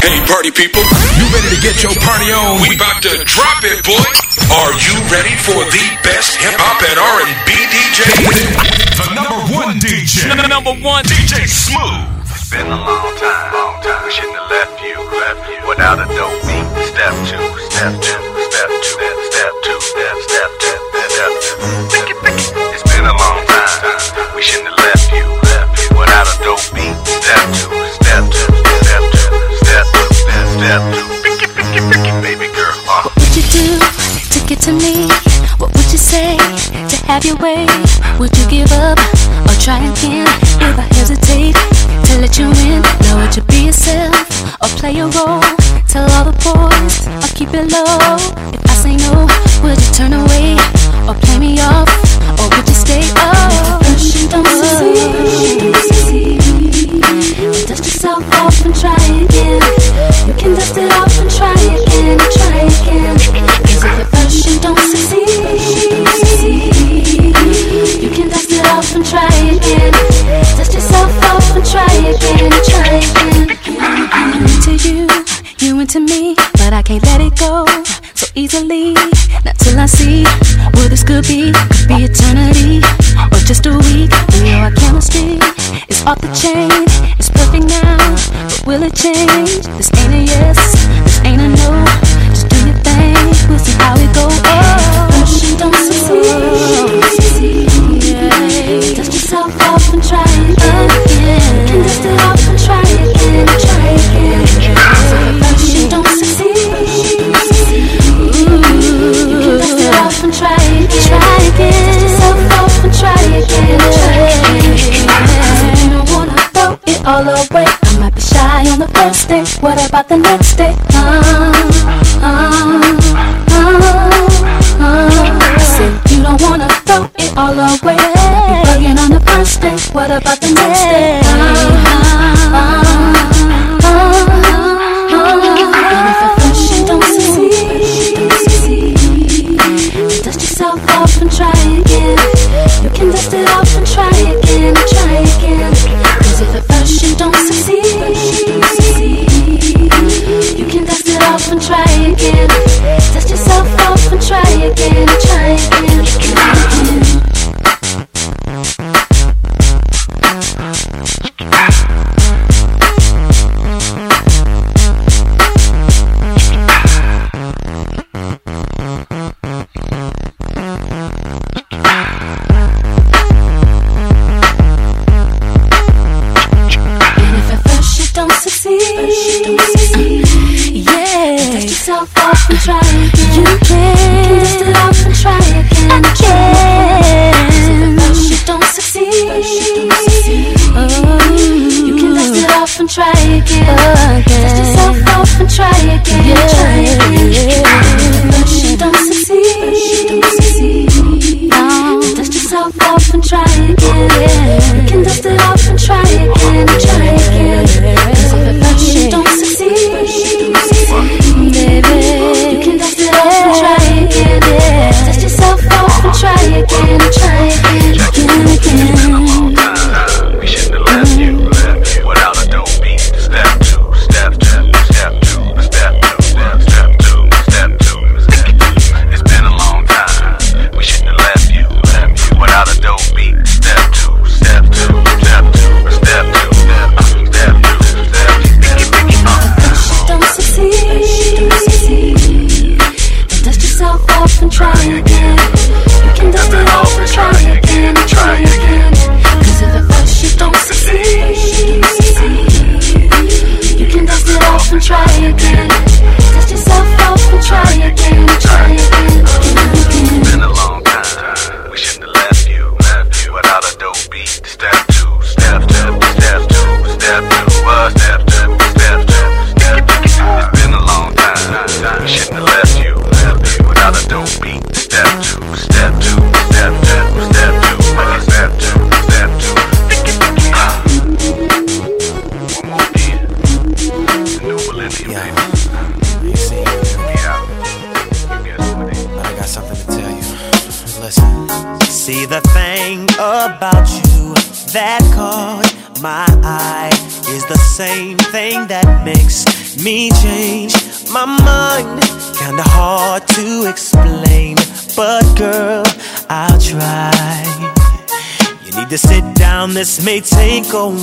Hey, party people, you ready to get your party on? We about to drop it, boy. Are you ready for the best hip hop and R&B DJ? The number one DJ. The number one DJ Smooth. It's been a long time, long time. We shouldn't have left you, left you without a dope beat. Step two, step two, step two, step two, step, step two, step two. Pick it, pick it. It's been a long time. We shouldn't have left you, left you without a dope beat. Step two, step, step two. Pick it, pick it, pick it, baby girl. Uh. What would you do to get to me? What would you say to have your way? Would you give up or try again? If I hesitate to let you in, now would you be yourself or play a role? Tell all the boys I'll keep it low. If I say no, would you turn away or play me off? Or would you stay up? You don't succeed. Dust yourself off and try again. You can dust it off and try again, try again. Cause if at first you don't succeed, you can dust it off and try again. Dust yourself off and try again, try again. I'm into you, you into me, but I can't let it go so easily. Not till I see what this could be, could be eternity or just a week. We know our chemistry is off the chain. It's perfect now, but will it change? This ain't a yes, this ain't a no. Just do your thing, we'll see how it goes. Oh, you don't succeed. Yeah. Dust yourself off and try again. Can dust it off all away. I might be shy on the first day. What about the next day? Uh, uh, uh, uh. Say you don't wanna throw it all away. Bugging on the first day. What about the next day?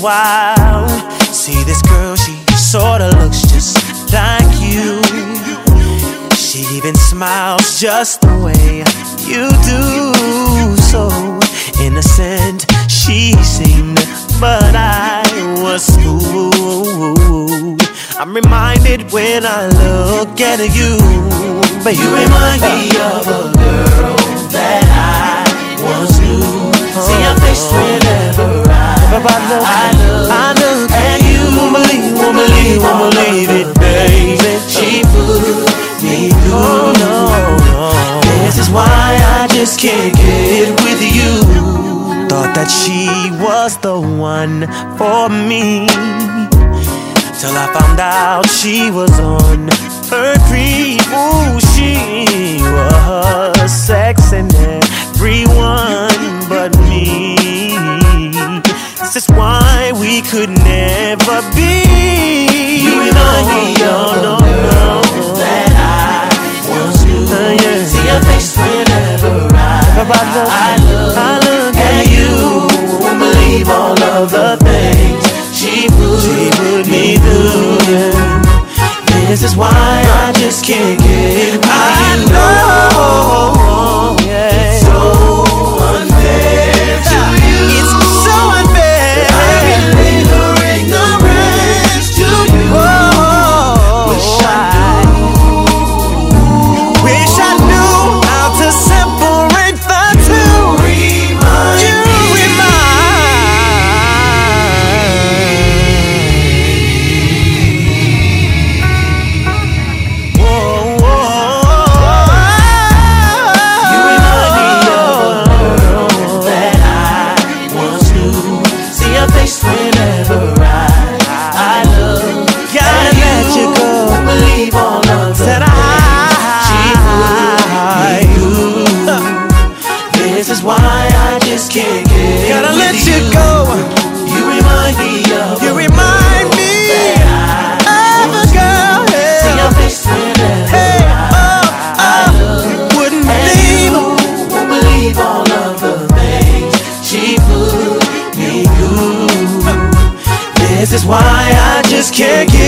wild. See this girl, she sorta looks just like you. She even smiles just the way you do. So innocent she seemed, but I was fooled. I'm reminded when I look at you, but you remind me of a girl that I once knew. See your face whenever I. that she was the one for me. Till I found out she was on her creep. Ooh, she was sexing everyone but me. This is why we could never be. You and I, no, no, no. That I once knew. Uh, yeah. See your face whenever I. I This is why I just can't get it. I know. can't get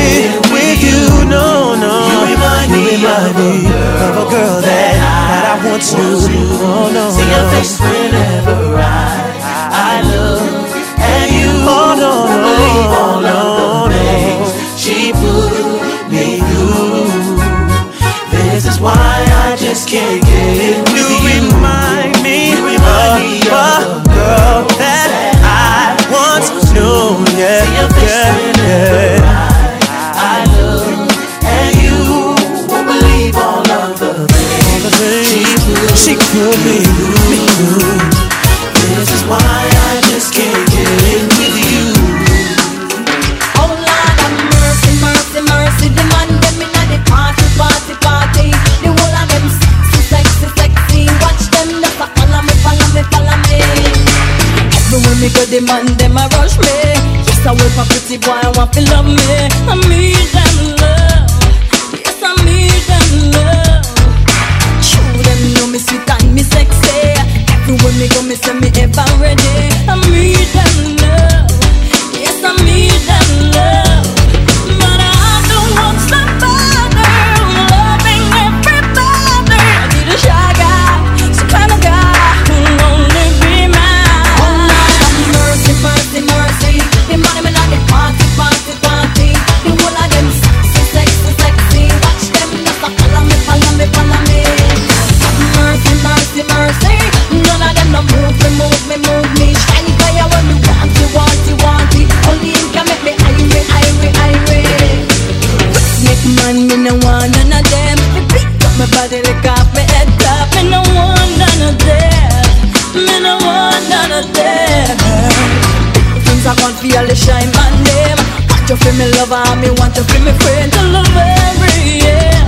And me no want none of them. Me pick up my body, lick off my head top Me no want none of them. Me no want none of them. Things I want for all the shine my name. Want you for me lover, me want you for me friend. To love every yeah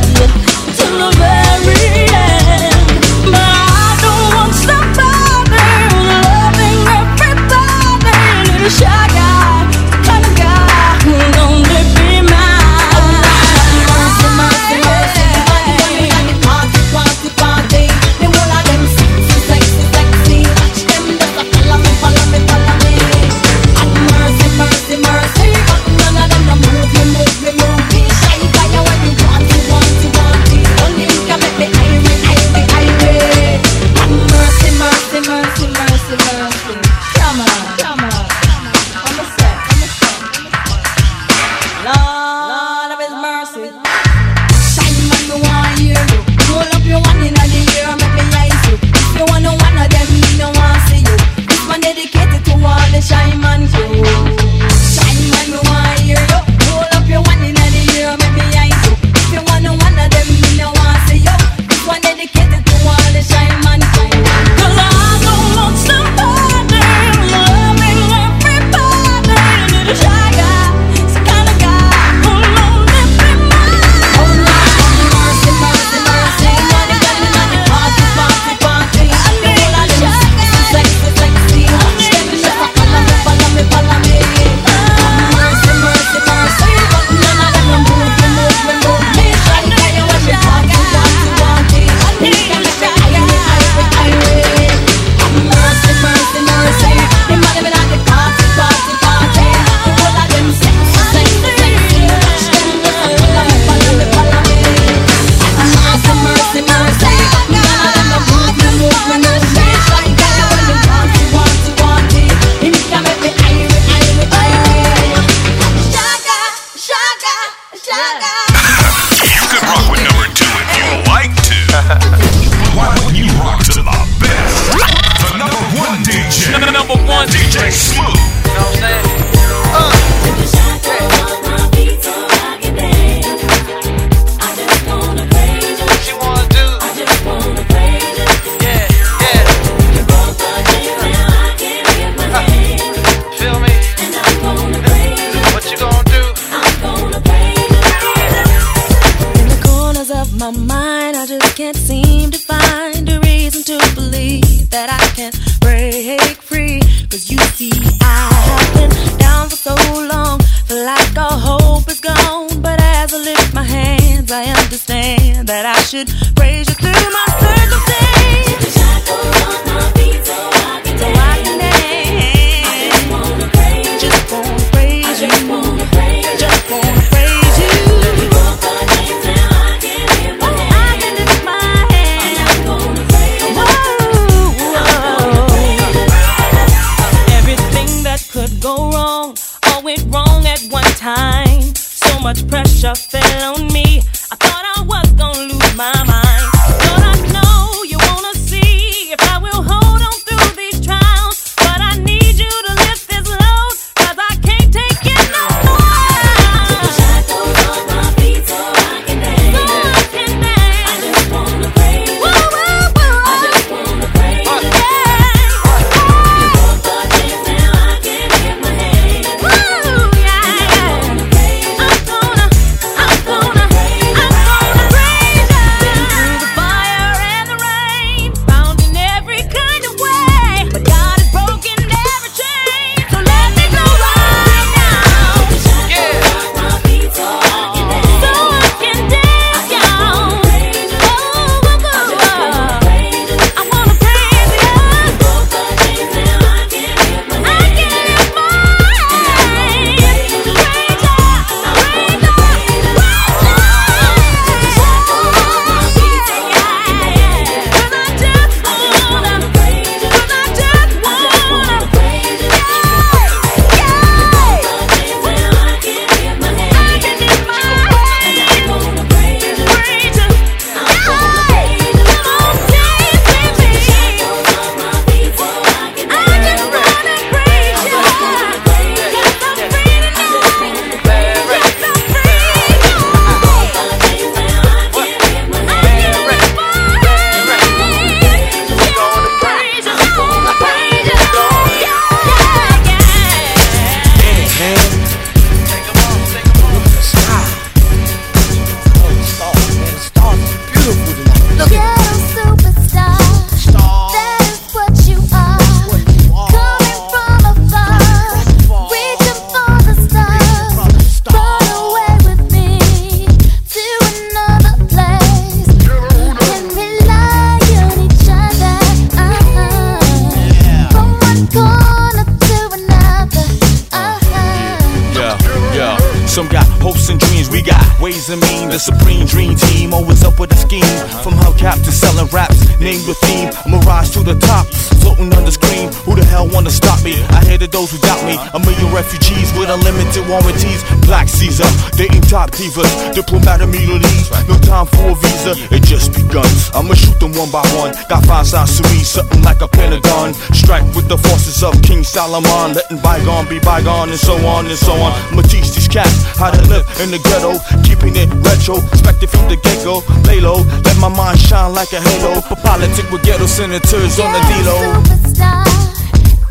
got hopes and dreams, we got ways and mean. The supreme dream team, always up with a scheme. Uh-huh. From hubcap to selling raps, name the theme. A rise to the top, floating on the screen. Who the hell wanna stop me? I hated those who doubt me. A million refugees with unlimited warranties. Black Caesar, dating top divas, diplomatic immunities. No time for a visa, it just begun. I'ma shoot them one by one. Got five sides to me, something like a pentagon. Strike with the forces of King Solomon, letting bygone be bygone, and so on and so on. I'ma teach these cats how to live in the ghetto, keeping it retro. Expected from the get go, lay low, let my mind shine like a halo. For politics with ghetto senators on the D-Lo. Superstar,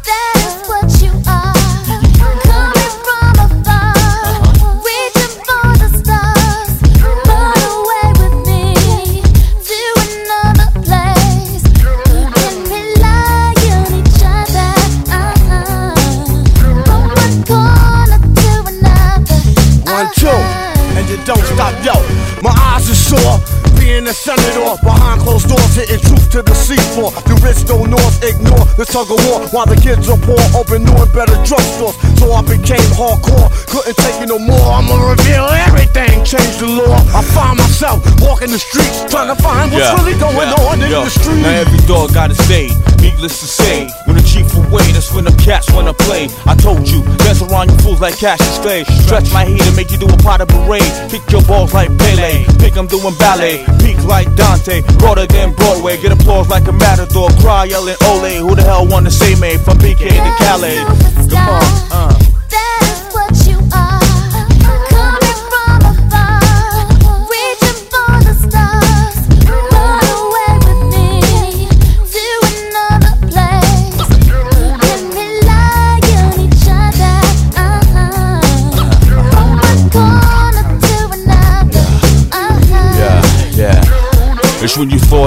that's what you are. Being a senator behind closed doors, hitting truth to the seafloor. The rich don't north ignore the tug of war while the kids are poor. Open new and better drugstores, so I became hardcore. Couldn't take it no more. I'ma reveal everything, change the law. I find myself walking the streets, trying to find what's really going on in the street. Now every dog got a stage. Needless to say, when the chief away, that's when the cats wanna play. I told you, dance around you fools like Cassius Clay. Stretch my heat and make you do a pot of parade. Kick your balls like Pele, pick 'em doing ballet. Peak like Dante, broader than Broadway. Get applause like a matador, cry yelling Ole. Who the hell wanna say me from BK to Calais? Come on, uh.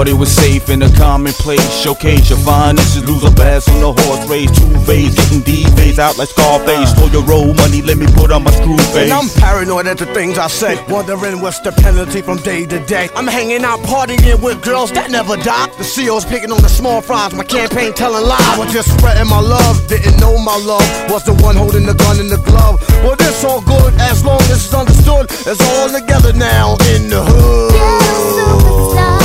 Thought it was safe in a commonplace. Showcase your finest, lose a bass on the horse race. Two phase, getting D phase out like Scarface. For your roll money, let me put on my screw face. And I'm paranoid at the things I say, wondering what's the penalty from day to day. I'm hanging out partying with girls that never die. The CEO's picking on the small fries, my campaign telling lies. I was just spreading my love, didn't know my love was the one holding the gun in the glove. Well, this all good as long as it's understood. It's all together now in the hood.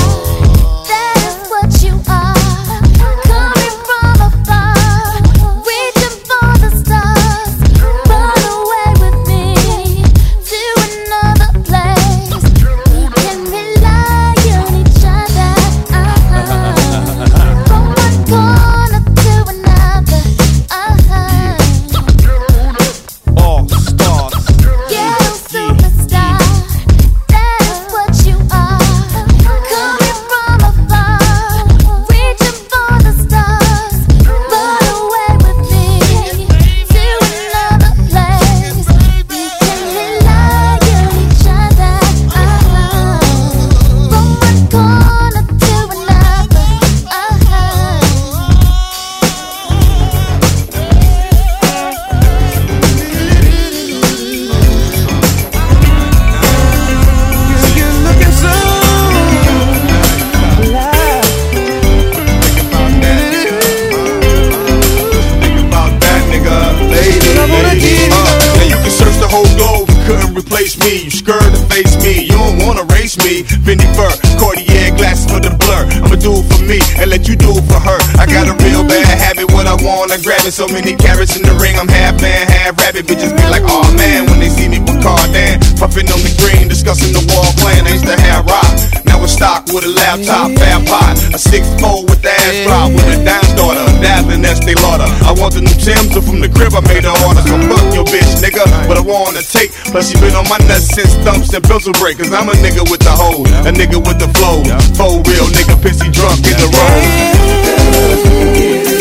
Fur, Cartier glasses for the blur. I'ma do it for me and let you do it for her. I got a real bad habit, what I want, I grab it. So many carrots in the ring, I'm half man, half rabbit. Bitches be like, oh man, when they see me with Cardan, puffing on the green, discussing the wall plan. I used to have rock. It's stock with a laptop, fat pot, a six four with the ass drop, with a dime daughter, dabbling Estee Lauder. I want the new Tim's, so from the crib I made her order. So fuck your bitch, nigga, but I wanna take. Plus she been on my nuts since thumps and pencil break. Cause I'm a nigga with the hoe, a nigga with the flow. Faux real nigga, pissy drunk in the road.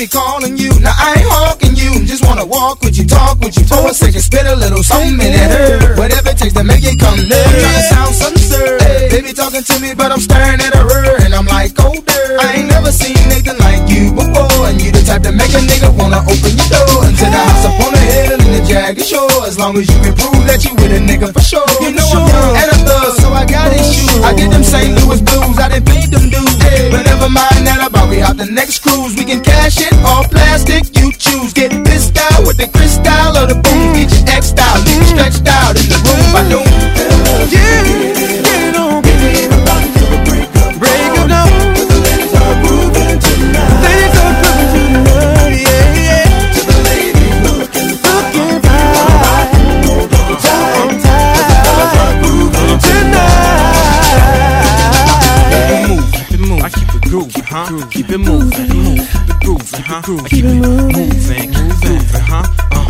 Me calling you. Now I ain't hawking you. Just wanna walk with you, talk with you for a second, spit a little something in that her. Whatever it takes to make it come. Trying to sound sincere. Baby talking to me, but I'm staring at her, and I'm like, oh dear. I ain't never seen Nathan like you before, and you the type to make a nigga wanna open your door into the house up on the hill the jagged shore. As long as you can prove that you with a nigga for sure. You know I'm young and a thug, so I got oh, issues. I get them St. Louis blues, I done paid them dues. But never mind that about we out the next cruise. We can cash it all plastic, you choose. Get this style with the crystal or the boom. Get your X style, stretched out huh? Keep it moving, keep it grooving, huh? I keep it moving, moving, huh? Uh.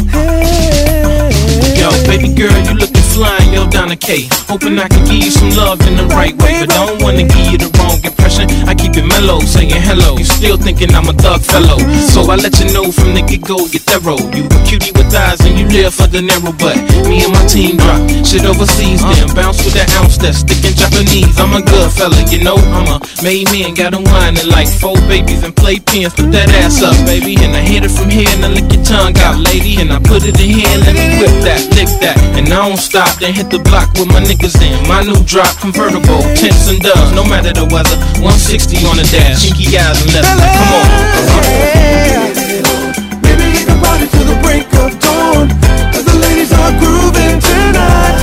Yo, baby girl, you looking flying yo Donna K. Hoping I can give you some love in the right way, but don't wanna give you the wrong impression. I keep it mellow, saying hello. You still thinking I'm a thug fellow, so I let you know from the get go get that road. You a cutie with thighs and you live for the narrow, but me and my team drop shit overseas, then bounce with that ounce that's sticking Japanese. I'm a good fella, you know I'm a made man, got a whining like four babies and play pins. Put that ass up, baby, and I hit it from here and I lick your tongue out, lady, and I put it in here and let me whip that, lick that, and I don't stop top, then hit the block with my niggas in. My new drop, convertible, tents and dubs, no matter the weather. 160 on the dash, cheeky eyes and leather. Come on. Baby, you can ride it till the break of dawn. Cause the ladies are grooving tonight.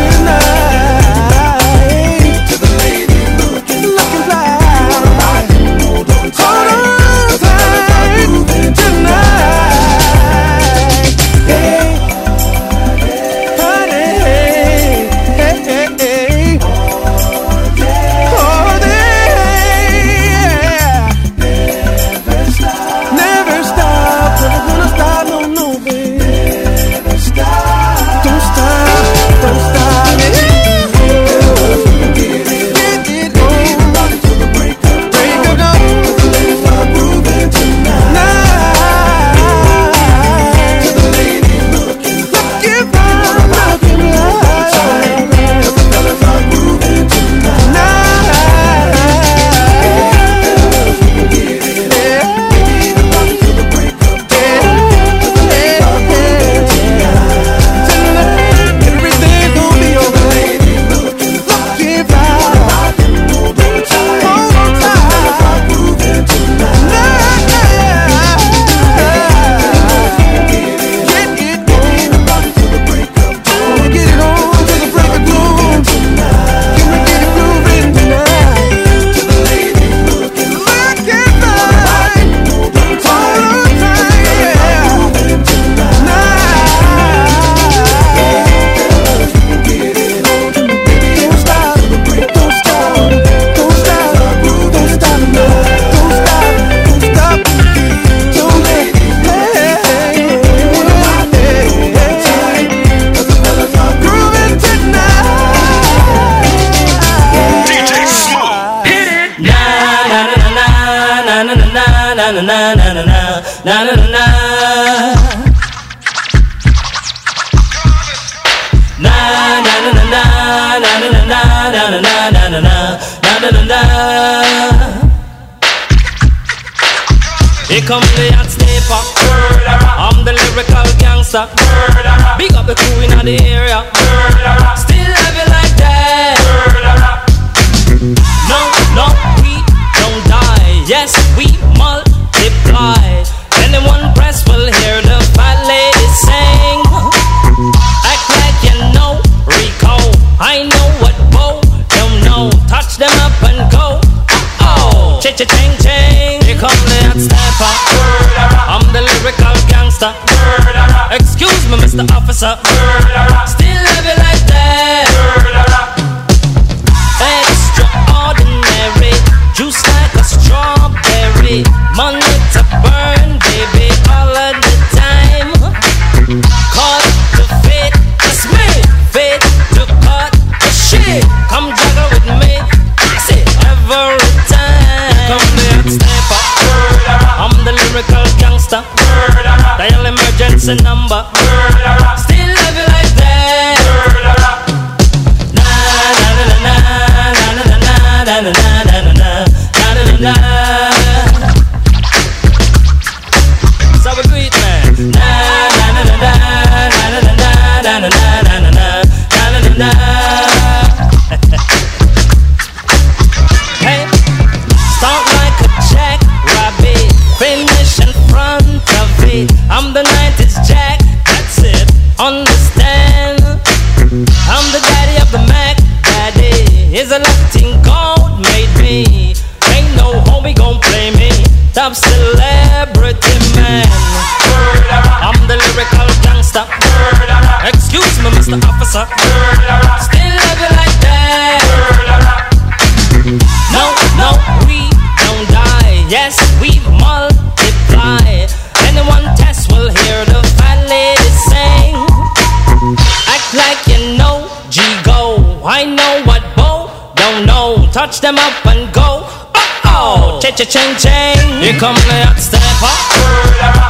Cha-ching ching. Here come the hot stepper.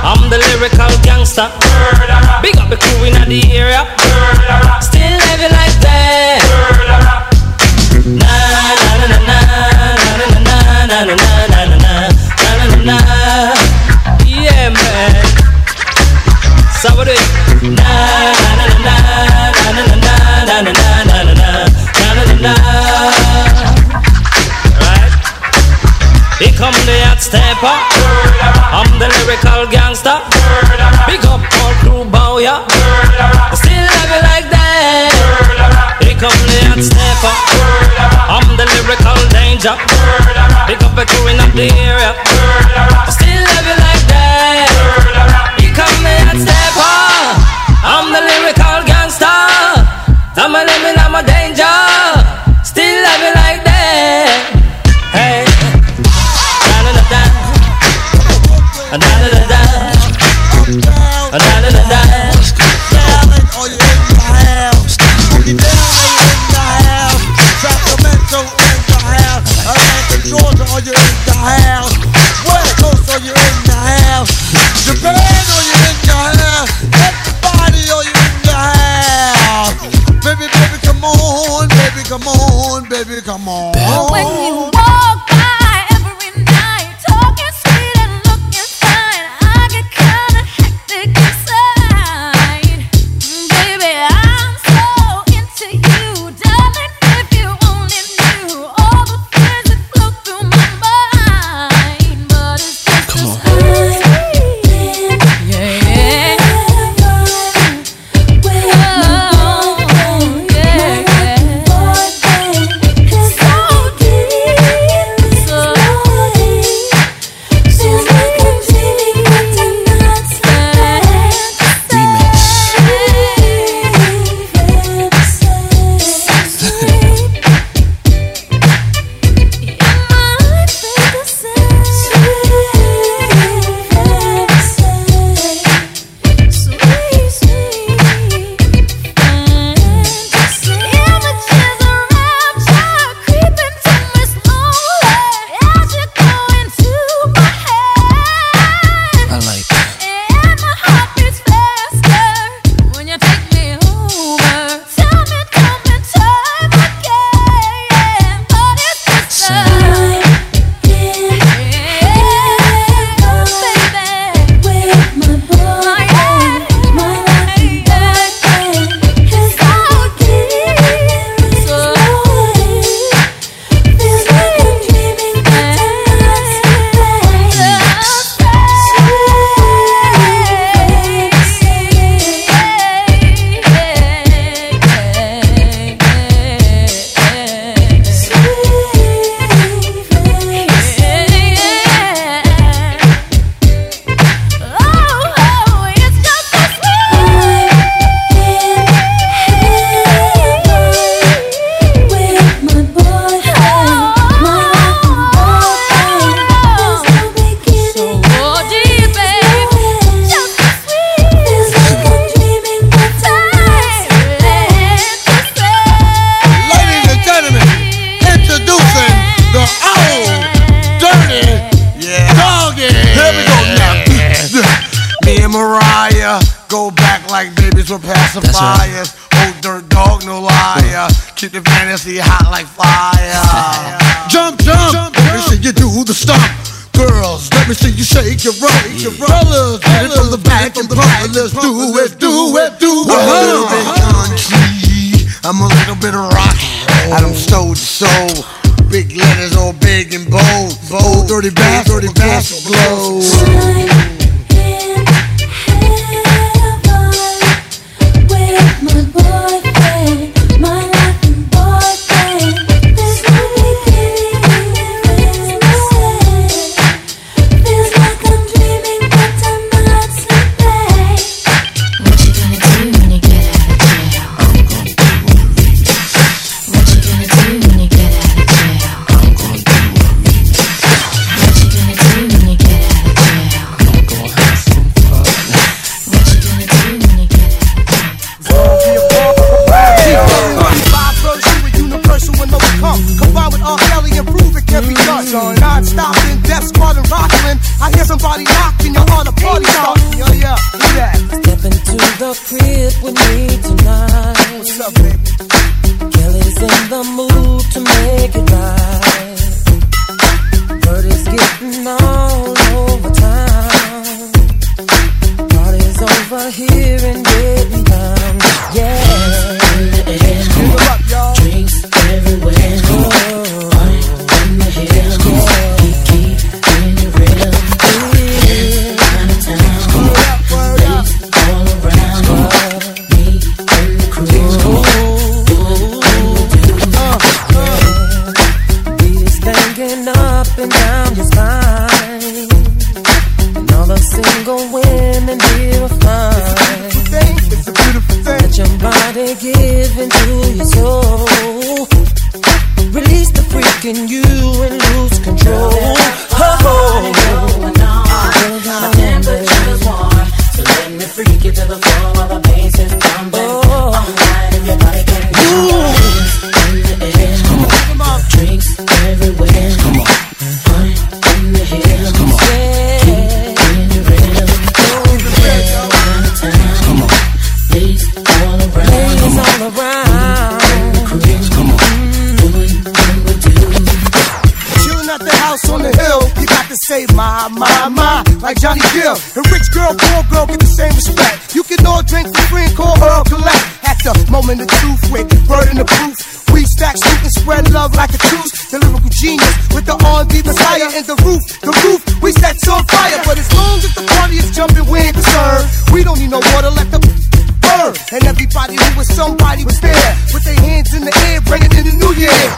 I'm the lyrical gangster. Big up the crew in the area. come the hot stepper. I'm the lyrical gangster. Big up all crew bow ya. Still love you like that. Here come the hot stepper. I'm the lyrical danger. Big up a crew in the area. Still love you like that. Here come the hot stepper. baby, come on. like Johnny Gill. A rich girl, poor girl, get the same respect. You can all drink for free and call Earl collect. At the moment of truth with bird in the proof. We stack, we can spread love like a truth. The lyrical genius with the R&B messiah and the roof, the roof. We set on fire, but as long as the party is jumping, we ain't concerned. We don't need no water, let the burn. And everybody who was somebody was there with their hands in the air, bringing in the new year.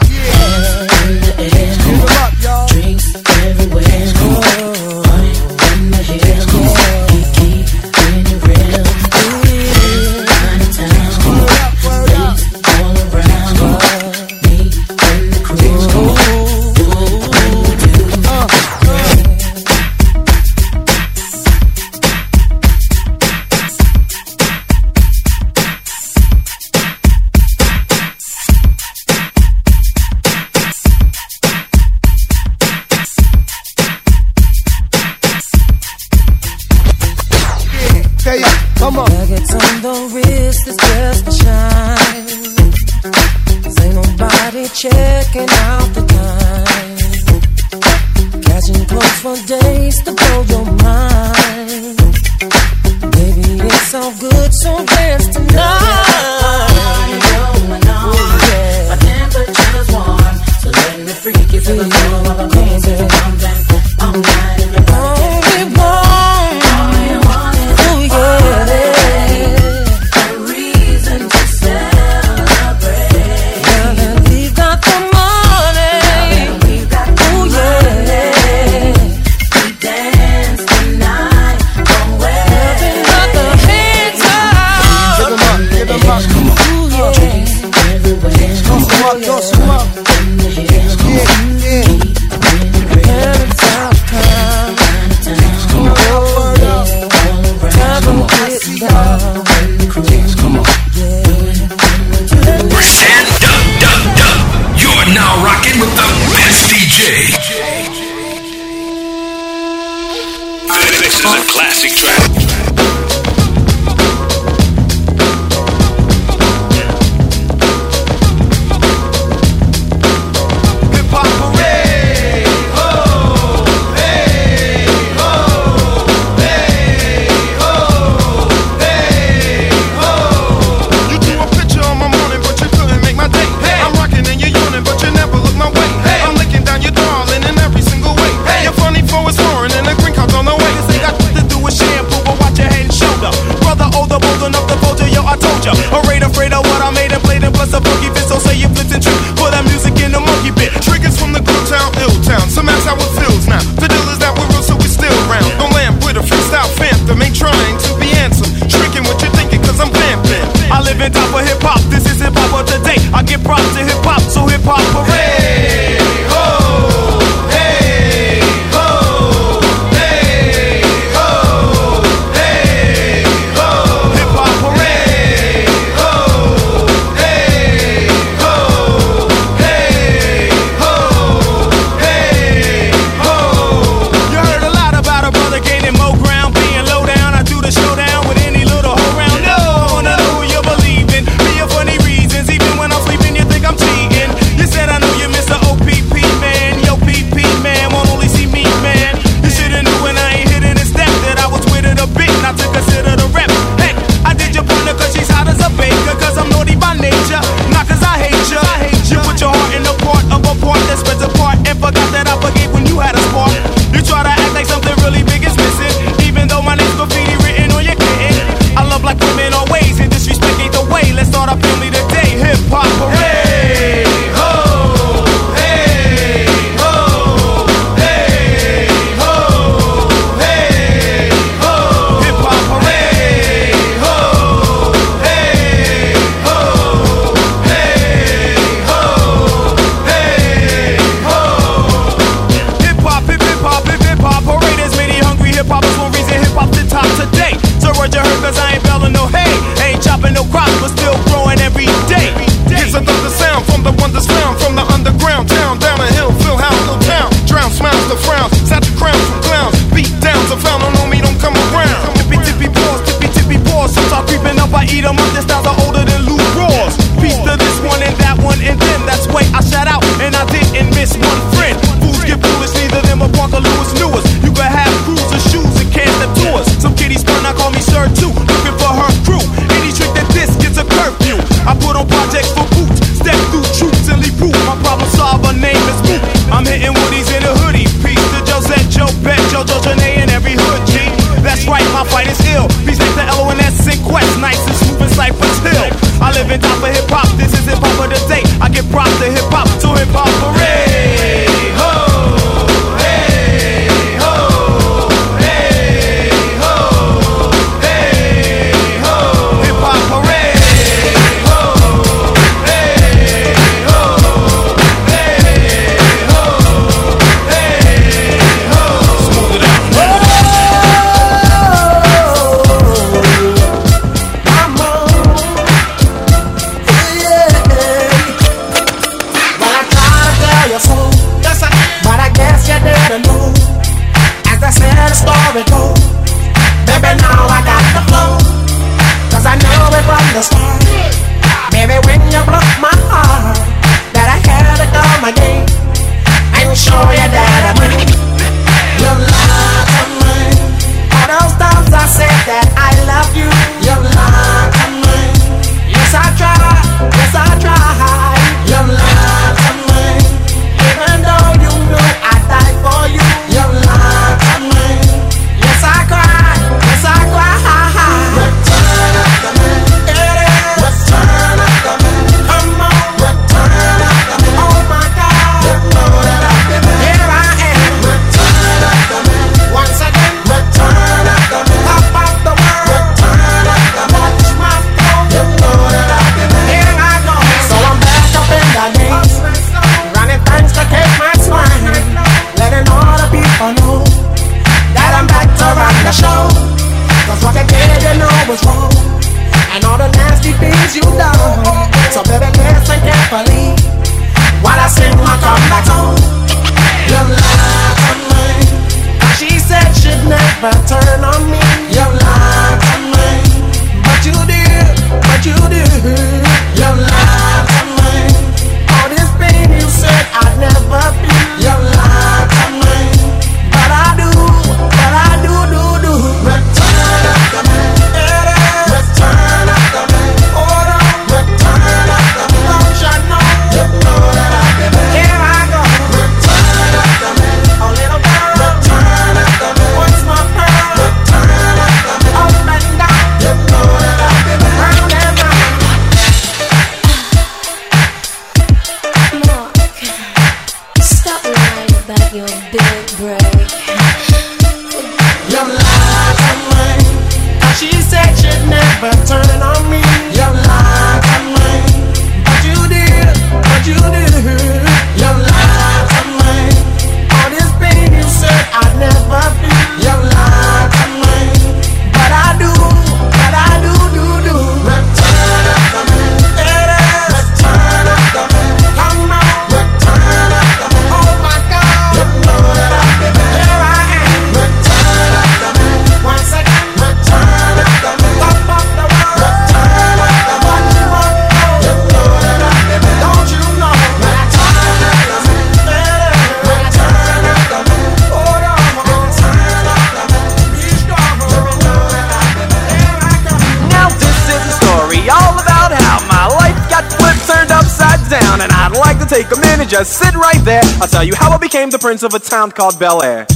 became the prince of a town called Bel Air.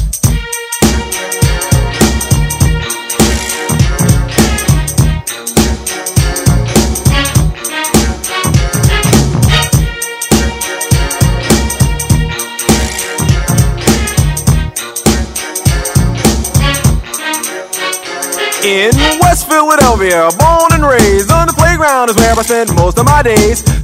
In West Philadelphia, born and raised on the playground is where I spend most of my days.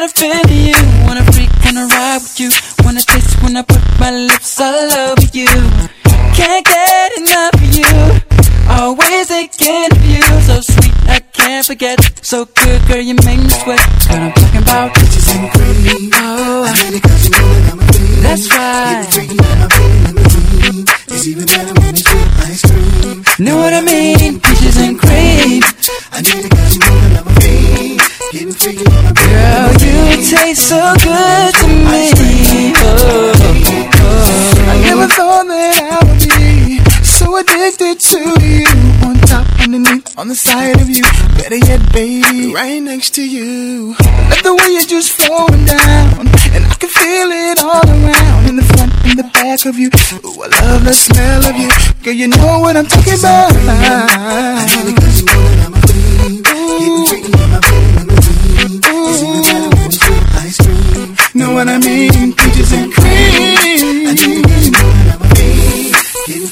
You that I feel you. Wanna freak, wanna ride with you. Wanna taste when I put my lips all over you. Can't get enough of you. Always thinking of you. So sweet, I can't forget. So good, girl, you make me sweat. What I'm talking about. Bitches and cream. Oh, that's right. It's even better when it's with ice cream. Know what I mean? Peaches and cream. I need it cause you know that I'm a fiend. Girl, you taste so good to me. Oh, oh. I never thought that I would be so addicted to you. On top, underneath, on the side of you. Better yet, baby, right next to you. Love the way you're just flowing down. And I can feel it all around. In the front, in the back of you. Ooh, I love the smell of you. Girl, you know what I'm talking about. I need it cause you know that I'm a fiend. Getting freaky on my belly, I'm a better when it's ice cream. Know what I mean? Peaches and cream. I you know fiend. Getting.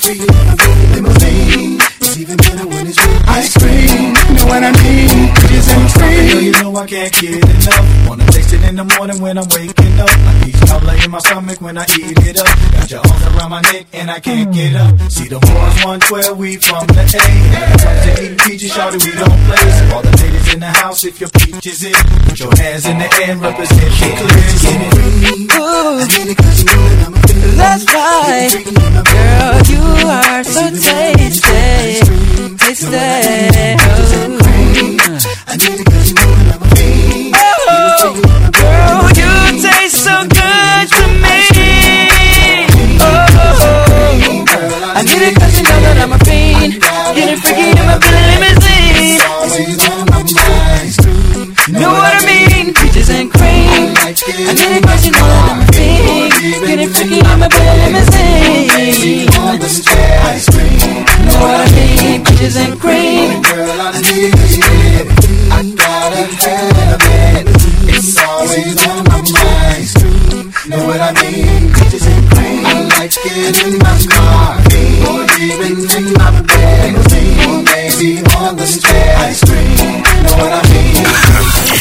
It's even better when it's ice cream. Know what I mean? And cream. Girl, you know I can't get enough. Wanna taste it in the morning when I'm waking up. I eat cobbler in my stomach when I eat it up. Got your arms around my neck and I can't get up. See the boys 112, we from the A. When to eating peaches, shawty, we don't play. So all the ladies in the house, if your peaches is, put your hands in the air represent the clear. Get it? Ooh, that's right. Girl, you are so tasty. Tasty. Oh, girl, oh, you taste so good to me. Oh, I need you know that I'm a fiend. Getting freaky in my Billy limousine. Know what I mean? Peaches and cream. I need cause you know that I'm a fiend. Getting freaky in my Billy limousine. Know what I mean? Peaches and cream. Girl, I need it. I gotta have it. It's always on my mind. Know what I mean? Peaches and cream. I like it in my car. Or even in my bed. Or maybe on the stairs. Ice cream. Know what I mean?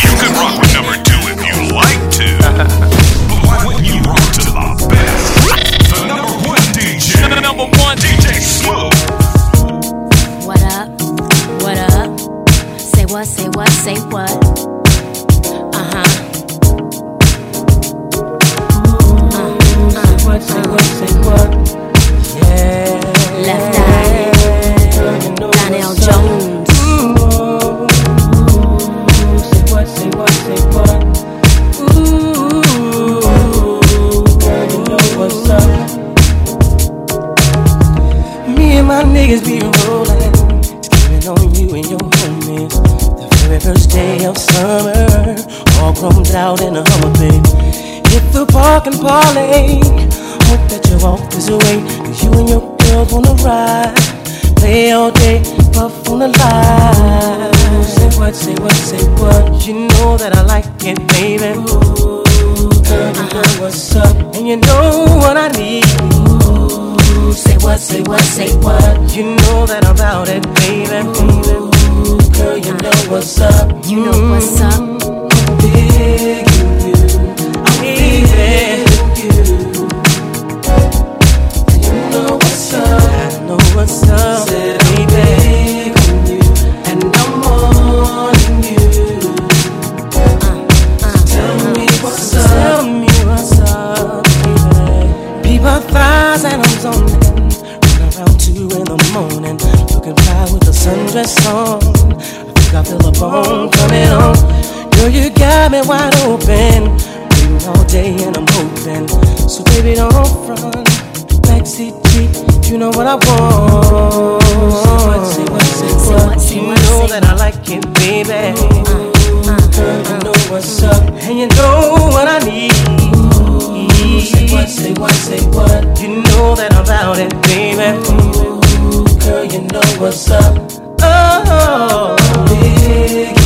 You can rock with number two if you like to. what's up, and you know what I need. Say what, say what, say what. You know that I'm about it, baby. Ooh, Girl, you know what's up. Oh, big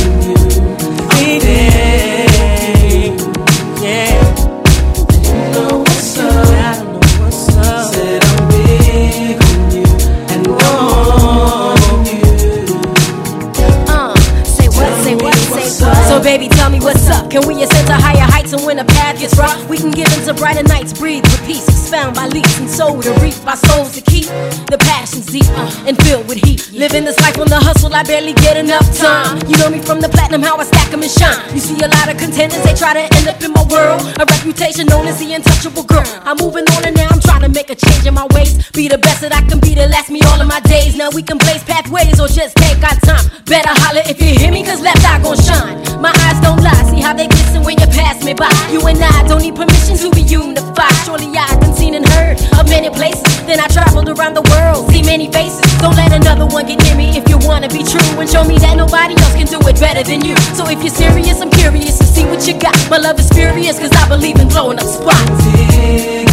what's up. Can we ascend to higher heights and when the path gets rough, we can get into brighter nights, breathe with peace, expound by leaps and soul to reap by souls to keep the passions deep uh, and filled with heat. Living this life on the hustle, I barely get enough time. You know me from the platinum, how I stack 'em and shine. You see a lot of contenders, they try to end up in my world. A reputation known as the untouchable girl. I'm moving on and now I'm trying to make a change in my ways. Be the best that I can be to last me all of my days. Now we can blaze pathways or just take our time. Better holler if you hear me, cause Left Eye gon' shine. My eyes don't lie, see how they glisten when you pass me by. You and I don't need permission to be unified. Surely I've been seen and heard of many places. Then I traveled around the world, see many faces. Don't let another one get near me if you wanna be true and show me that nobody else can do it better than you. So if you're serious, I'm curious to see what you got. My love is furious, cause I believe in blowing up spots.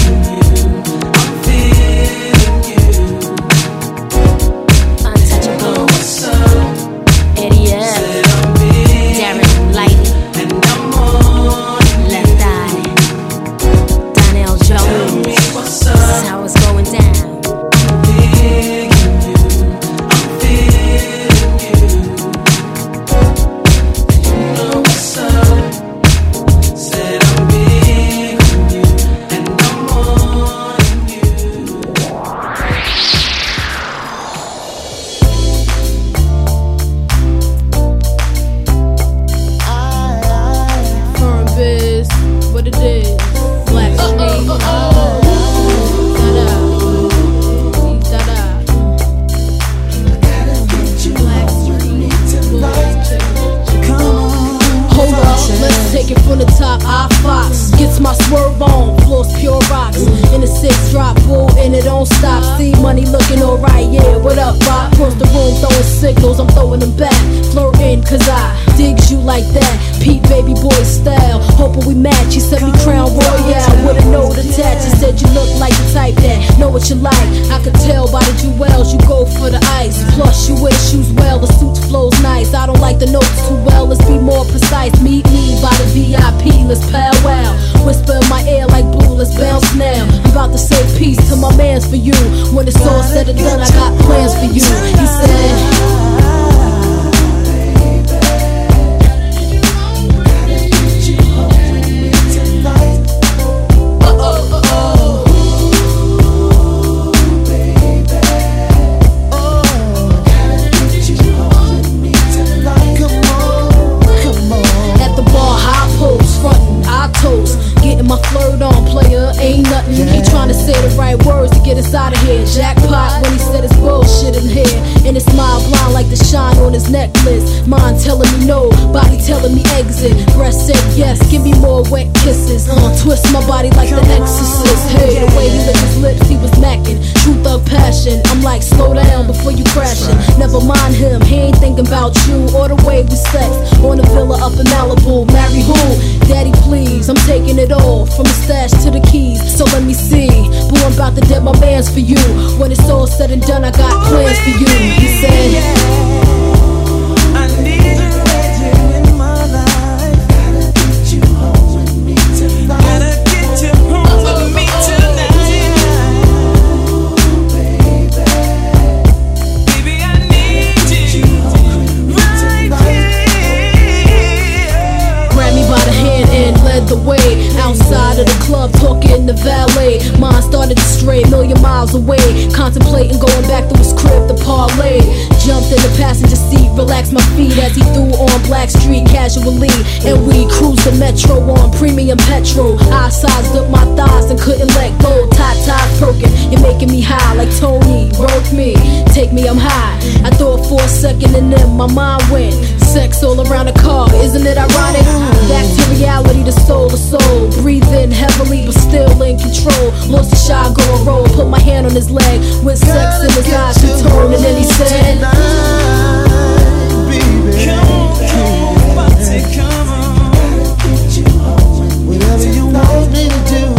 Stash to the keys. So let me see. Boo, I'm about to dead my man's for you. When it's all said and done, I got plans for you. He said. Miles away, contemplating going back to his crib to parlay. Jumped in the passenger seat, relaxed my feet as he threw on Blackstreet casually. And we cruised the metro on premium petrol. I sized up my thighs and couldn't let go. Tie tie broken, you're making me high like Tony. Broke me, take me, I'm high. I thought for a second and then my mind went. Sex all around the car, isn't it ironic? Back to reality, the soul to soul. Breathe in heavily, but still in control. Lost the shot, go a roll. Put my hand on his leg with sex in his eyes to tone, and then he said. Whatever you want me to do, do